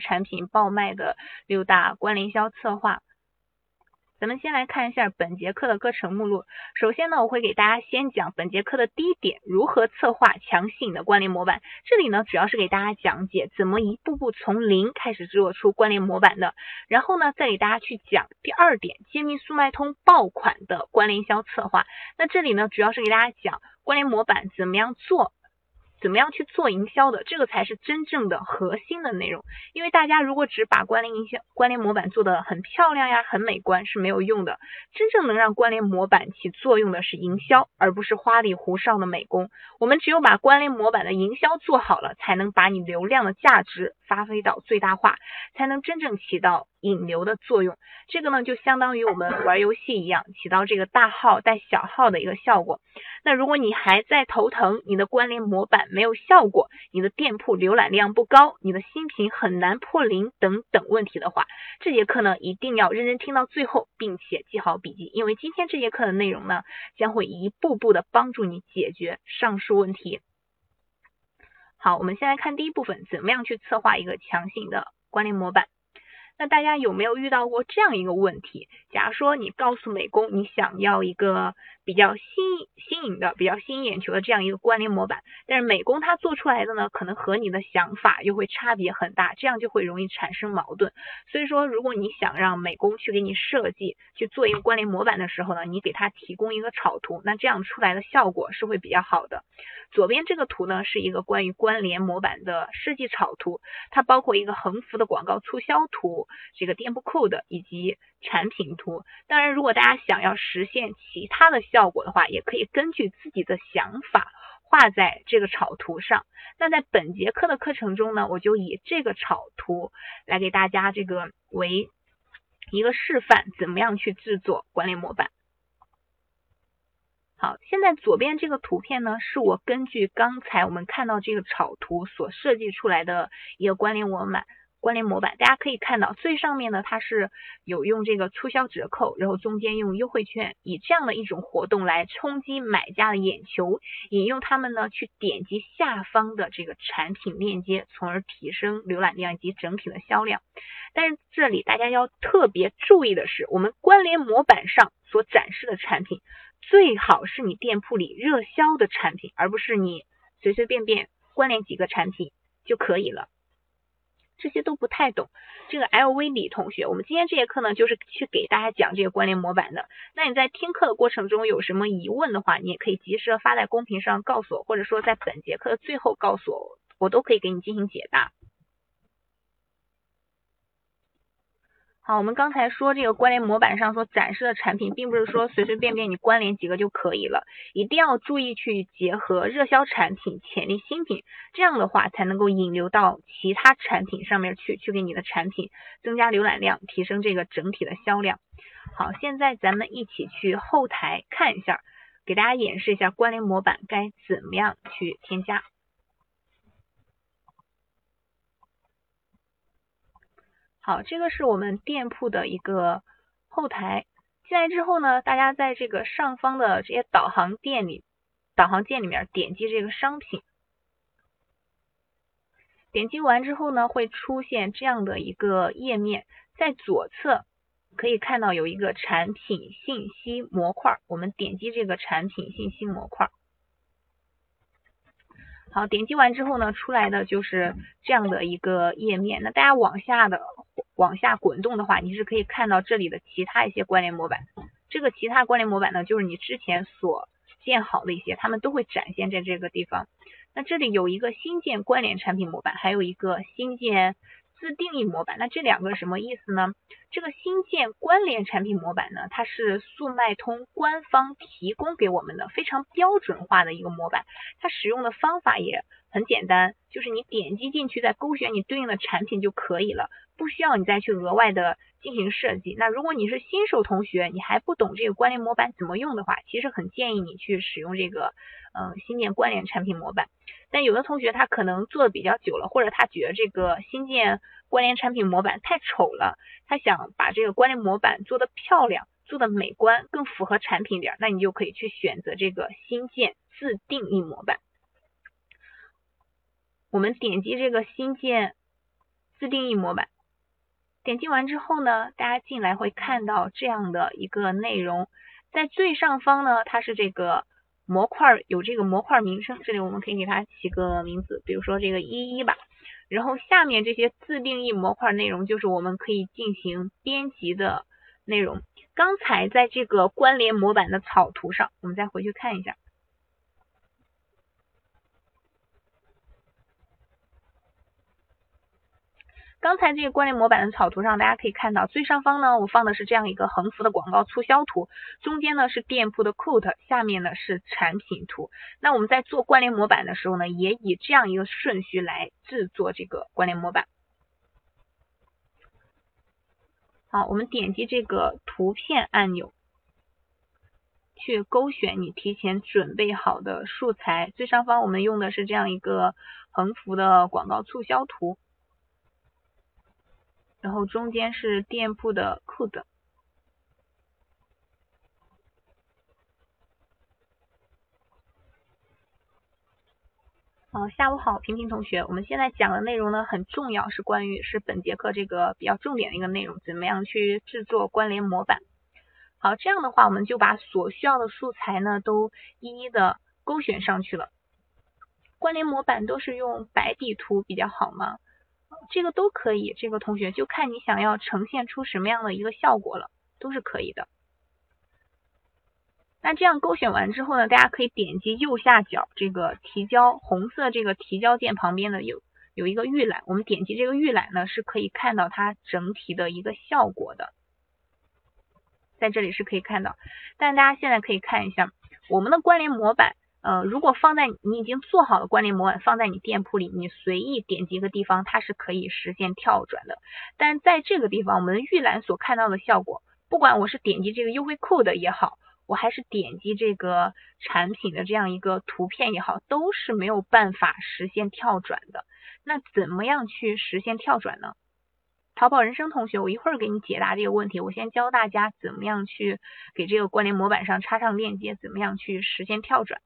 产品爆卖的六大关联销策划。咱们先来看一下本节课的课程目录。首先呢，我会给大家先讲本节课的第一点，如何策划强吸引的关联模板。这里呢，主要是给大家讲解怎么一步步从零开始制作出关联模板的。然后呢，再给大家去讲第二点，揭秘速卖通爆款的关联销策划。那这里呢，主要是给大家讲关联模板怎么样做。怎么样去做营销的，这个才是真正的核心的内容。因为大家如果只把关联营销、关联模板做的很漂亮呀、很美观是没有用的。真正能让关联模板起作用的是营销，而不是花里胡哨的美工。我们只有把关联模板的营销做好了，才能把你流量的价值发挥到最大化，才能真正起到。引流的作用，这个呢就相当于我们玩游戏一样，起到这个大号带小号的一个效果。那如果你还在头疼，你的关联模板没有效果，你的店铺浏览量不高，你的新品很难破零等等问题的话，这节课呢一定要认真听到最后，并且记好笔记，因为今天这节课的内容呢将会一步步的帮助你解决上述问题。好，我们先来看第一部分，怎么样去策划一个强行的关联模板。那大家有没有遇到过这样一个问题？假如说你告诉美工你想要一个比较新新颖的、比较吸引眼球的这样一个关联模板，但是美工他做出来的呢，可能和你的想法又会差别很大，这样就会容易产生矛盾。所以说，如果你想让美工去给你设计、去做一个关联模板的时候呢，你给他提供一个草图，那这样出来的效果是会比较好的。左边这个图呢，是一个关于关联模板的设计草图，它包括一个横幅的广告促销图，这个店铺 code 以及产品图。当然，如果大家想要实现其他的效效果的话，也可以根据自己的想法画在这个草图上。那在本节课的课程中呢，我就以这个草图来给大家这个为一个示范，怎么样去制作关联模板。好，现在左边这个图片呢，是我根据刚才我们看到这个草图所设计出来的一个关联模板。关联模板，大家可以看到最上面呢，它是有用这个促销折扣，然后中间用优惠券，以这样的一种活动来冲击买家的眼球，引诱他们呢去点击下方的这个产品链接，从而提升浏览量以及整体的销量。但是这里大家要特别注意的是，我们关联模板上所展示的产品。最好是你店铺里热销的产品，而不是你随随便便关联几个产品就可以了。这些都不太懂。这个 LV 李同学，我们今天这节课呢，就是去给大家讲这个关联模板的。那你在听课的过程中有什么疑问的话，你也可以及时的发在公屏上告诉我，或者说在本节课的最后告诉我，我都可以给你进行解答。好，我们刚才说这个关联模板上所展示的产品，并不是说随随便便你关联几个就可以了，一定要注意去结合热销产品、潜力新品，这样的话才能够引流到其他产品上面去，去给你的产品增加浏览量，提升这个整体的销量。好，现在咱们一起去后台看一下，给大家演示一下关联模板该怎么样去添加。好，这个是我们店铺的一个后台。进来之后呢，大家在这个上方的这些导航店里，导航键里面点击这个商品，点击完之后呢，会出现这样的一个页面，在左侧可以看到有一个产品信息模块，我们点击这个产品信息模块。好，点击完之后呢，出来的就是这样的一个页面。那大家往下的往下滚动的话，你是可以看到这里的其他一些关联模板。这个其他关联模板呢，就是你之前所建好的一些，他们都会展现在这个地方。那这里有一个新建关联产品模板，还有一个新建。自定义模板，那这两个什么意思呢？这个新建关联产品模板呢，它是速卖通官方提供给我们的非常标准化的一个模板，它使用的方法也很简单，就是你点击进去，再勾选你对应的产品就可以了，不需要你再去额外的进行设计。那如果你是新手同学，你还不懂这个关联模板怎么用的话，其实很建议你去使用这个，嗯，新建关联产品模板。但有的同学他可能做的比较久了，或者他觉得这个新建关联产品模板太丑了，他想把这个关联模板做的漂亮、做的美观、更符合产品点，那你就可以去选择这个新建自定义模板。我们点击这个新建自定义模板。点击完之后呢，大家进来会看到这样的一个内容，在最上方呢，它是这个模块有这个模块名称，这里我们可以给它起个名字，比如说这个一一吧。然后下面这些自定义模块内容就是我们可以进行编辑的内容。刚才在这个关联模板的草图上，我们再回去看一下。刚才这个关联模板的草图上，大家可以看到最上方呢，我放的是这样一个横幅的广告促销图，中间呢是店铺的 quote，下面呢是产品图。那我们在做关联模板的时候呢，也以这样一个顺序来制作这个关联模板。好，我们点击这个图片按钮，去勾选你提前准备好的素材。最上方我们用的是这样一个横幅的广告促销图。然后中间是店铺的 code。好，下午好，平平同学，我们现在讲的内容呢很重要，是关于是本节课这个比较重点的一个内容，怎么样去制作关联模板。好，这样的话我们就把所需要的素材呢都一一的勾选上去了。关联模板都是用白底图比较好吗？这个都可以，这个同学就看你想要呈现出什么样的一个效果了，都是可以的。那这样勾选完之后呢，大家可以点击右下角这个提交红色这个提交键旁边的有有一个预览，我们点击这个预览呢，是可以看到它整体的一个效果的，在这里是可以看到。但大家现在可以看一下我们的关联模板。呃，如果放在你已经做好的关联模板放在你店铺里，你随意点击一个地方，它是可以实现跳转的。但在这个地方，我们预览所看到的效果，不管我是点击这个优惠 code 也好，我还是点击这个产品的这样一个图片也好，都是没有办法实现跳转的。那怎么样去实现跳转呢？淘宝人生同学，我一会儿给你解答这个问题。我先教大家怎么样去给这个关联模板上插上链接，怎么样去实现跳转。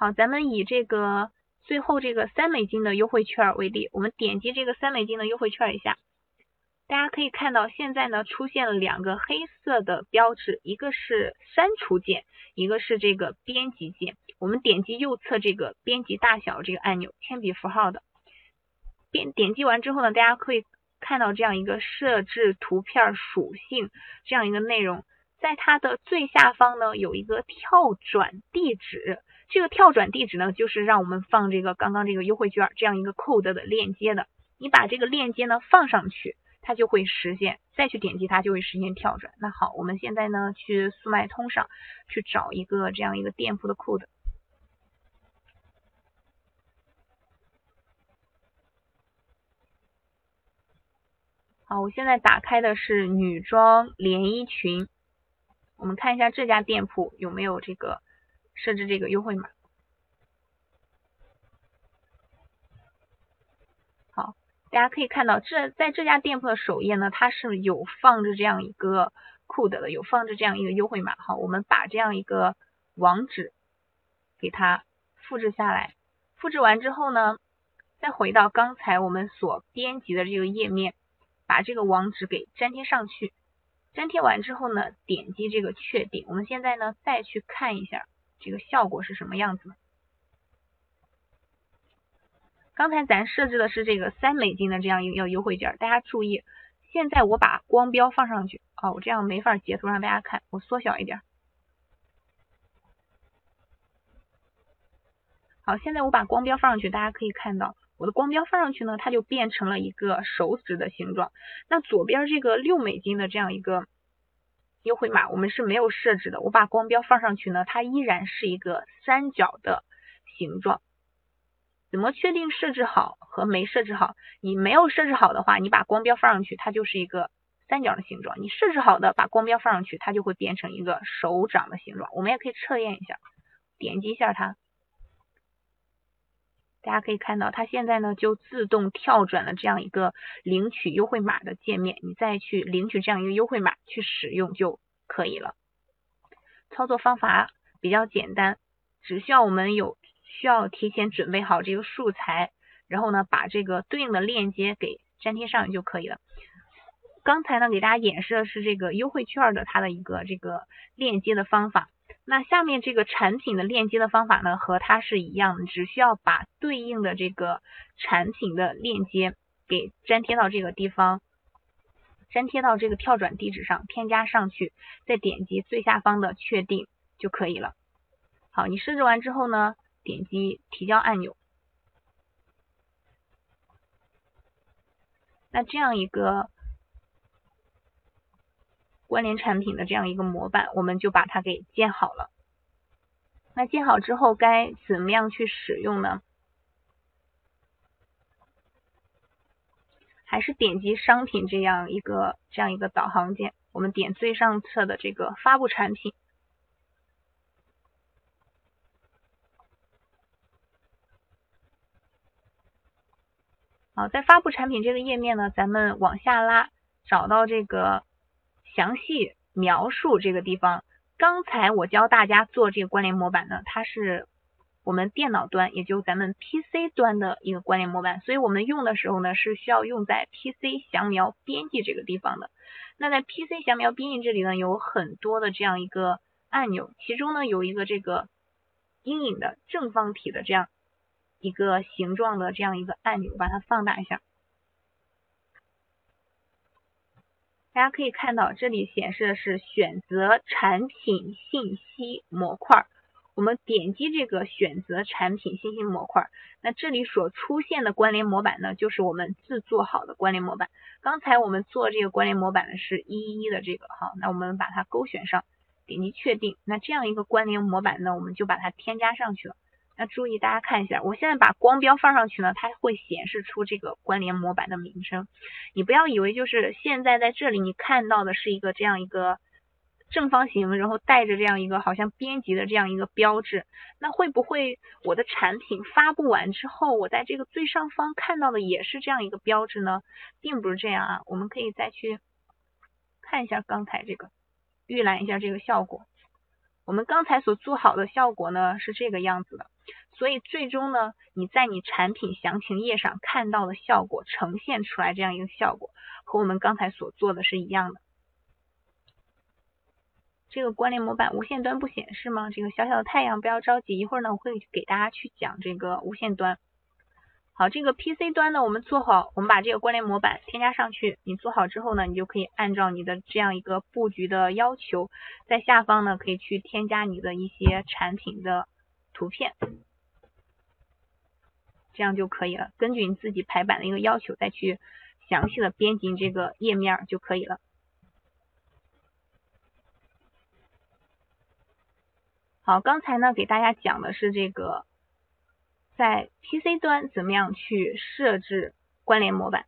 好，咱们以这个最后这个三美金的优惠券为例，我们点击这个三美金的优惠券一下，大家可以看到现在呢出现了两个黑色的标志，一个是删除键，一个是这个编辑键。我们点击右侧这个编辑大小这个按钮，铅笔符号的，编点击完之后呢，大家可以看到这样一个设置图片属性这样一个内容，在它的最下方呢有一个跳转地址。这个跳转地址呢，就是让我们放这个刚刚这个优惠券这样一个 code 的链接的。你把这个链接呢放上去，它就会实现，再去点击它就会实现跳转。那好，我们现在呢去速卖通上去找一个这样一个店铺的 code。好，我现在打开的是女装连衣裙，我们看一下这家店铺有没有这个。设置这个优惠码，好，大家可以看到，这在这家店铺的首页呢，它是有放着这样一个 code 的，有放着这样一个优惠码。好，我们把这样一个网址给它复制下来，复制完之后呢，再回到刚才我们所编辑的这个页面，把这个网址给粘贴上去。粘贴完之后呢，点击这个确定。我们现在呢，再去看一下。这个效果是什么样子？刚才咱设置的是这个三美金的这样一个优惠券，大家注意，现在我把光标放上去，哦，我这样没法截图让大家看，我缩小一点。好，现在我把光标放上去，大家可以看到，我的光标放上去呢，它就变成了一个手指的形状。那左边这个六美金的这样一个。优惠码我们是没有设置的，我把光标放上去呢，它依然是一个三角的形状。怎么确定设置好和没设置好？你没有设置好的话，你把光标放上去，它就是一个三角的形状；你设置好的，把光标放上去，它就会变成一个手掌的形状。我们也可以测验一下，点击一下它。大家可以看到，它现在呢就自动跳转了这样一个领取优惠码的界面，你再去领取这样一个优惠码去使用就可以了。操作方法比较简单，只需要我们有需要提前准备好这个素材，然后呢把这个对应的链接给粘贴上就可以了。刚才呢给大家演示的是这个优惠券的它的一个这个链接的方法。那下面这个产品的链接的方法呢，和它是一样的，只需要把对应的这个产品的链接给粘贴到这个地方，粘贴到这个跳转地址上，添加上去，再点击最下方的确定就可以了。好，你设置完之后呢，点击提交按钮，那这样一个。关联产品的这样一个模板，我们就把它给建好了。那建好之后，该怎么样去使用呢？还是点击商品这样一个这样一个导航键，我们点最上侧的这个发布产品。好，在发布产品这个页面呢，咱们往下拉，找到这个。详细描述这个地方，刚才我教大家做这个关联模板呢，它是我们电脑端，也就咱们 PC 端的一个关联模板，所以我们用的时候呢，是需要用在 PC 详描编辑这个地方的。那在 PC 详描编辑这里呢，有很多的这样一个按钮，其中呢有一个这个阴影的正方体的这样一个形状的这样一个按钮，把它放大一下。大家可以看到，这里显示的是选择产品信息模块。我们点击这个选择产品信息模块，那这里所出现的关联模板呢，就是我们制作好的关联模板。刚才我们做这个关联模板的是一一的这个哈，那我们把它勾选上，点击确定。那这样一个关联模板呢，我们就把它添加上去了。那注意，大家看一下，我现在把光标放上去呢，它会显示出这个关联模板的名称。你不要以为就是现在在这里你看到的是一个这样一个正方形，然后带着这样一个好像编辑的这样一个标志。那会不会我的产品发布完之后，我在这个最上方看到的也是这样一个标志呢？并不是这样啊，我们可以再去看一下刚才这个，预览一下这个效果。我们刚才所做好的效果呢是这个样子的。所以最终呢，你在你产品详情页上看到的效果呈现出来这样一个效果，和我们刚才所做的是一样的。这个关联模板无线端不显示吗？这个小小的太阳不要着急，一会儿呢我会给大家去讲这个无线端。好，这个 PC 端呢我们做好，我们把这个关联模板添加上去。你做好之后呢，你就可以按照你的这样一个布局的要求，在下方呢可以去添加你的一些产品的图片。这样就可以了。根据你自己排版的一个要求，再去详细的编辑这个页面就可以了。好，刚才呢给大家讲的是这个在 PC 端怎么样去设置关联模板。